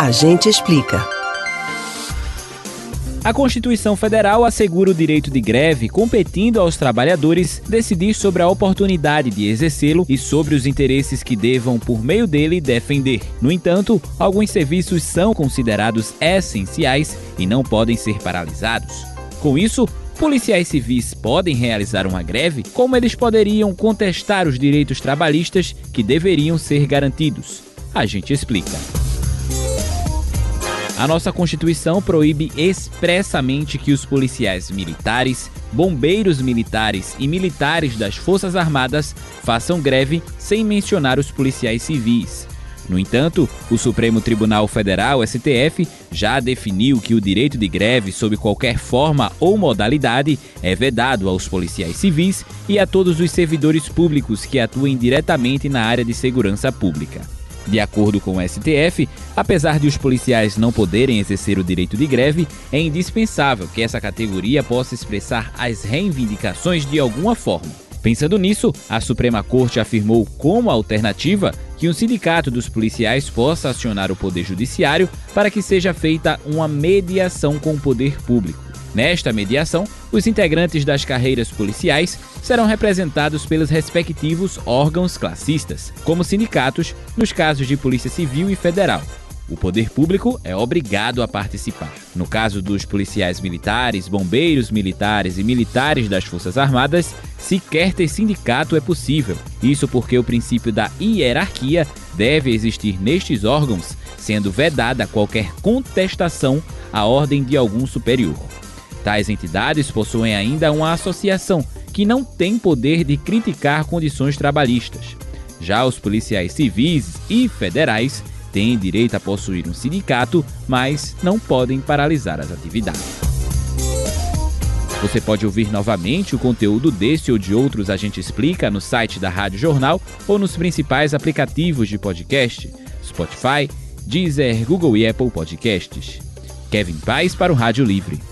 A gente explica. A Constituição Federal assegura o direito de greve, competindo aos trabalhadores decidir sobre a oportunidade de exercê-lo e sobre os interesses que devam, por meio dele, defender. No entanto, alguns serviços são considerados essenciais e não podem ser paralisados. Com isso, policiais civis podem realizar uma greve, como eles poderiam contestar os direitos trabalhistas que deveriam ser garantidos. A gente explica. A nossa Constituição proíbe expressamente que os policiais militares, bombeiros militares e militares das Forças Armadas façam greve sem mencionar os policiais civis. No entanto, o Supremo Tribunal Federal, STF, já definiu que o direito de greve, sob qualquer forma ou modalidade, é vedado aos policiais civis e a todos os servidores públicos que atuem diretamente na área de segurança pública. De acordo com o STF, apesar de os policiais não poderem exercer o direito de greve, é indispensável que essa categoria possa expressar as reivindicações de alguma forma. Pensando nisso, a Suprema Corte afirmou como alternativa que um sindicato dos policiais possa acionar o Poder Judiciário para que seja feita uma mediação com o poder público. Nesta mediação, os integrantes das carreiras policiais serão representados pelos respectivos órgãos classistas, como sindicatos, nos casos de Polícia Civil e Federal. O poder público é obrigado a participar. No caso dos policiais militares, bombeiros militares e militares das Forças Armadas, sequer ter sindicato é possível. Isso porque o princípio da hierarquia deve existir nestes órgãos, sendo vedada qualquer contestação à ordem de algum superior. Tais entidades possuem ainda uma associação que não tem poder de criticar condições trabalhistas. Já os policiais civis e federais têm direito a possuir um sindicato, mas não podem paralisar as atividades. Você pode ouvir novamente o conteúdo desse ou de outros A Gente Explica no site da Rádio Jornal ou nos principais aplicativos de podcast: Spotify, Deezer, Google e Apple Podcasts. Kevin Paz para o Rádio Livre.